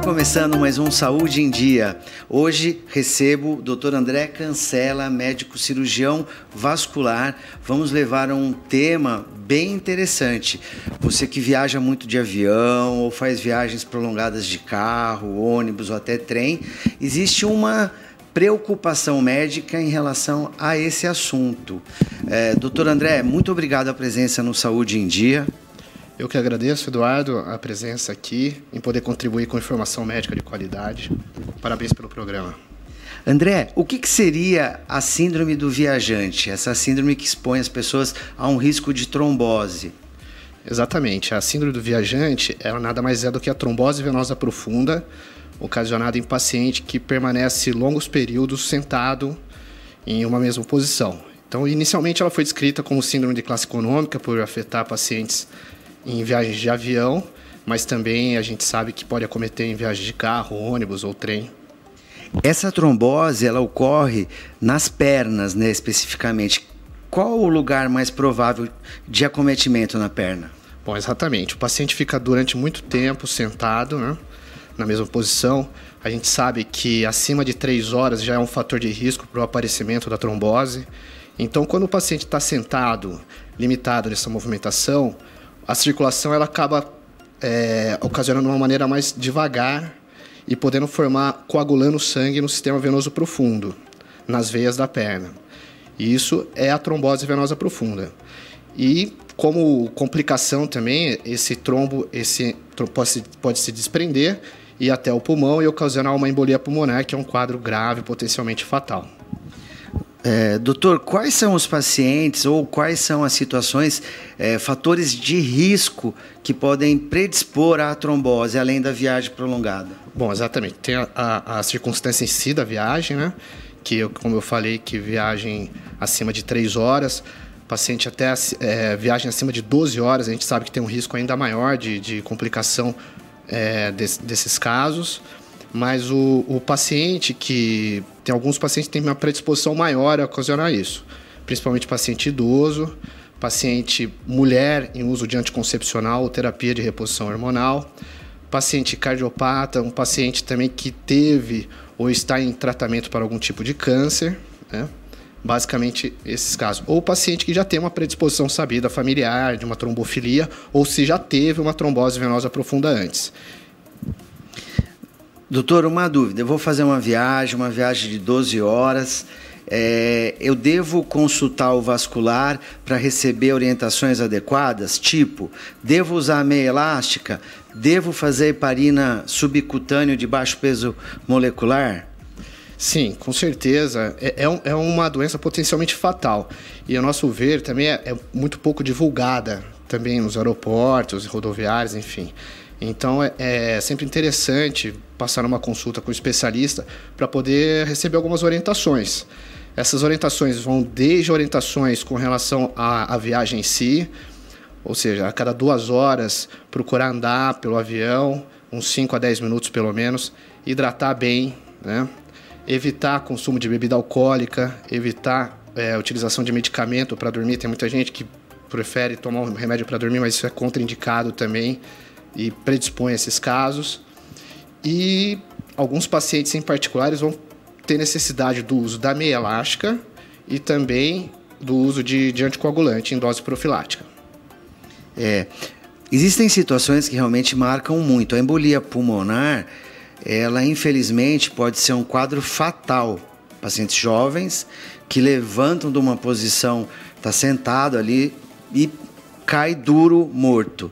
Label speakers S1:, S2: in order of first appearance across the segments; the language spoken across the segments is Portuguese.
S1: Começando mais um Saúde em Dia. Hoje recebo o Dr. André Cancela, médico cirurgião vascular. Vamos levar um tema bem interessante. Você que viaja muito de avião ou faz viagens prolongadas de carro, ônibus ou até trem, existe uma preocupação médica em relação a esse assunto. É, doutor André, muito obrigado a presença no Saúde em Dia.
S2: Eu que agradeço, Eduardo, a presença aqui, em poder contribuir com informação médica de qualidade. Parabéns pelo programa.
S1: André, o que, que, seria a síndrome do viajante? Essa síndrome que expõe as pessoas a um risco de trombose.
S2: Exatamente. A síndrome do viajante ela nada mais é do que a trombose venosa profunda, ocasionada em paciente que permanece longos períodos sentado em uma mesma posição. Então, inicialmente ela foi descrita como síndrome de classe econômica por afetar pacientes em viagens de avião, mas também a gente sabe que pode acometer em viagens de carro, ônibus ou trem.
S1: Essa trombose ela ocorre nas pernas, né, especificamente. Qual o lugar mais provável de acometimento na perna?
S2: Bom, exatamente. O paciente fica durante muito tempo sentado, né, na mesma posição. A gente sabe que acima de três horas já é um fator de risco para o aparecimento da trombose. Então, quando o paciente está sentado, limitado nessa movimentação, a circulação ela acaba é, ocasionando uma maneira mais devagar e podendo formar, coagulando sangue no sistema venoso profundo, nas veias da perna. E isso é a trombose venosa profunda. E como complicação também, esse trombo esse, pode, pode se desprender e até o pulmão e ocasionar uma embolia pulmonar, que é um quadro grave, potencialmente fatal.
S1: É, doutor, quais são os pacientes ou quais são as situações, é, fatores de risco que podem predispor à trombose, além da viagem prolongada?
S2: Bom, exatamente. Tem a, a, a circunstância em si da viagem, né? Que, como eu falei, que viagem acima de 3 horas, paciente até é, viagem acima de 12 horas, a gente sabe que tem um risco ainda maior de, de complicação é, desse, desses casos. Mas o, o paciente que. Tem alguns pacientes que têm uma predisposição maior a ocasionar isso. Principalmente paciente idoso, paciente mulher em uso de anticoncepcional ou terapia de reposição hormonal, paciente cardiopata, um paciente também que teve ou está em tratamento para algum tipo de câncer, né? Basicamente esses casos. Ou paciente que já tem uma predisposição sabida familiar de uma trombofilia ou se já teve uma trombose venosa profunda antes.
S1: Doutor, uma dúvida. Eu vou fazer uma viagem, uma viagem de 12 horas. É, eu devo consultar o vascular para receber orientações adequadas? Tipo, devo usar meia elástica? Devo fazer heparina subcutâneo de baixo peso molecular?
S2: Sim, com certeza. É, é, é uma doença potencialmente fatal. E, a nosso ver, também é, é muito pouco divulgada também nos aeroportos, rodoviários, enfim. Então é, é sempre interessante passar uma consulta com o especialista para poder receber algumas orientações. Essas orientações vão desde orientações com relação à, à viagem em si, ou seja, a cada duas horas procurar andar pelo avião, uns 5 a 10 minutos pelo menos, hidratar bem, né? evitar consumo de bebida alcoólica, evitar é, utilização de medicamento para dormir. Tem muita gente que prefere tomar um remédio para dormir, mas isso é contraindicado também e predispõe a esses casos. E alguns pacientes em particulares vão ter necessidade do uso da meia elástica e também do uso de, de anticoagulante em dose profilática.
S1: É, existem situações que realmente marcam muito. A embolia pulmonar, ela infelizmente pode ser um quadro fatal. Pacientes jovens que levantam de uma posição, está sentado ali e cai duro morto.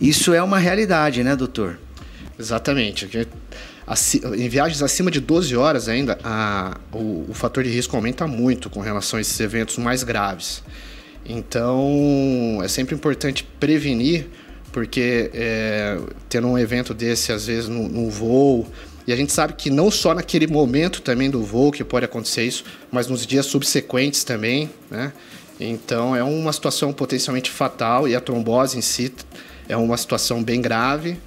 S1: Isso é uma realidade, né, doutor?
S2: Exatamente. em viagens acima de 12 horas ainda, a, o, o, fator de risco aumenta muito com relação a esses eventos mais graves. Então, é sempre importante prevenir, porque é, tendo um evento desse, às vezes, no, voo, e a gente sabe que não só naquele momento também do voo que pode acontecer isso, mas nos dias subsequentes também, né? Então é uma situação potencialmente fatal e a trombose em si é uma situação bem grave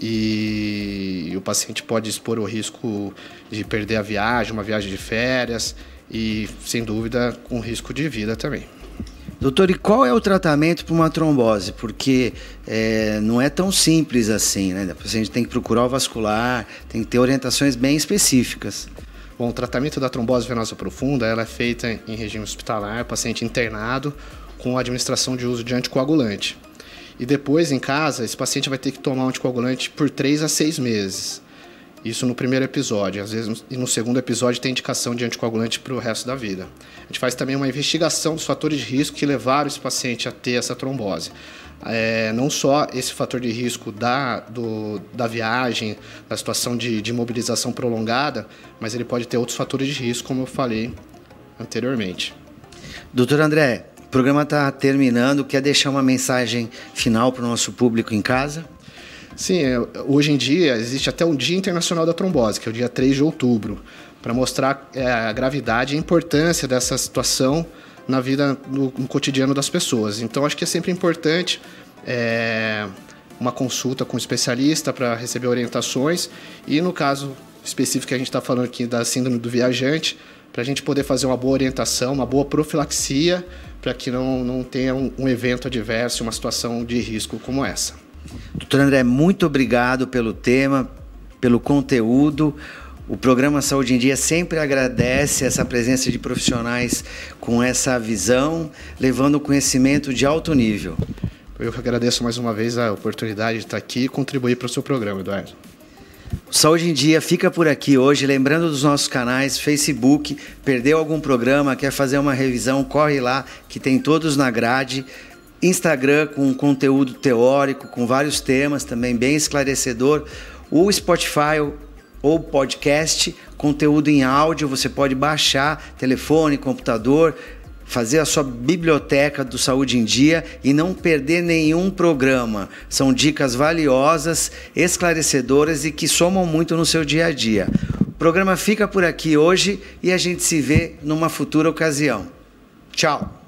S2: e o paciente pode expor o risco de perder a viagem, uma viagem de férias e, sem dúvida, com risco de vida também.
S1: Doutor, e qual é o tratamento para uma trombose? Porque é, não é tão simples assim, né? A gente tem que procurar o vascular, tem que ter orientações bem específicas.
S2: Bom, o tratamento da trombose venosa profunda ela é feita em regime hospitalar, paciente internado, com administração de uso de anticoagulante. E depois, em casa, esse paciente vai ter que tomar um anticoagulante por 3 a 6 meses. Isso no primeiro episódio. Às vezes, no segundo episódio tem indicação de anticoagulante para o resto da vida. A gente faz também uma investigação dos fatores de risco que levaram esse paciente a ter essa trombose é, não só esse fator de risco da, do, da viagem, da situação de, de mobilização prolongada, mas ele pode ter outros fatores de risco, como eu falei anteriormente.
S1: Doutor André, o programa está terminando. Quer deixar uma mensagem final para o nosso público em casa?
S2: Sim, é, hoje em dia existe até um Dia Internacional da Trombose, que é o dia 3 de outubro, para mostrar é, a gravidade e a importância dessa situação na vida, no, no cotidiano das pessoas. Então, acho que é sempre importante é, uma consulta com um especialista para receber orientações e, no caso específico que a gente está falando aqui da síndrome do viajante, para a gente poder fazer uma boa orientação, uma boa profilaxia, para que não, não tenha um, um evento adverso, uma situação de risco como essa.
S1: Doutor André, muito obrigado pelo tema, pelo conteúdo. O programa Saúde em Dia sempre agradece essa presença de profissionais com essa visão, levando conhecimento de alto nível.
S2: Eu que agradeço mais uma vez a oportunidade de estar aqui e contribuir para o seu programa, Eduardo.
S1: Saúde em Dia fica por aqui hoje, lembrando dos nossos canais, Facebook, perdeu algum programa, quer fazer uma revisão, corre lá, que tem todos na grade. Instagram com conteúdo teórico, com vários temas também bem esclarecedor. O Spotify, ou podcast, conteúdo em áudio, você pode baixar, telefone, computador, fazer a sua biblioteca do Saúde em Dia e não perder nenhum programa. São dicas valiosas, esclarecedoras e que somam muito no seu dia a dia. O programa fica por aqui hoje e a gente se vê numa futura ocasião. Tchau!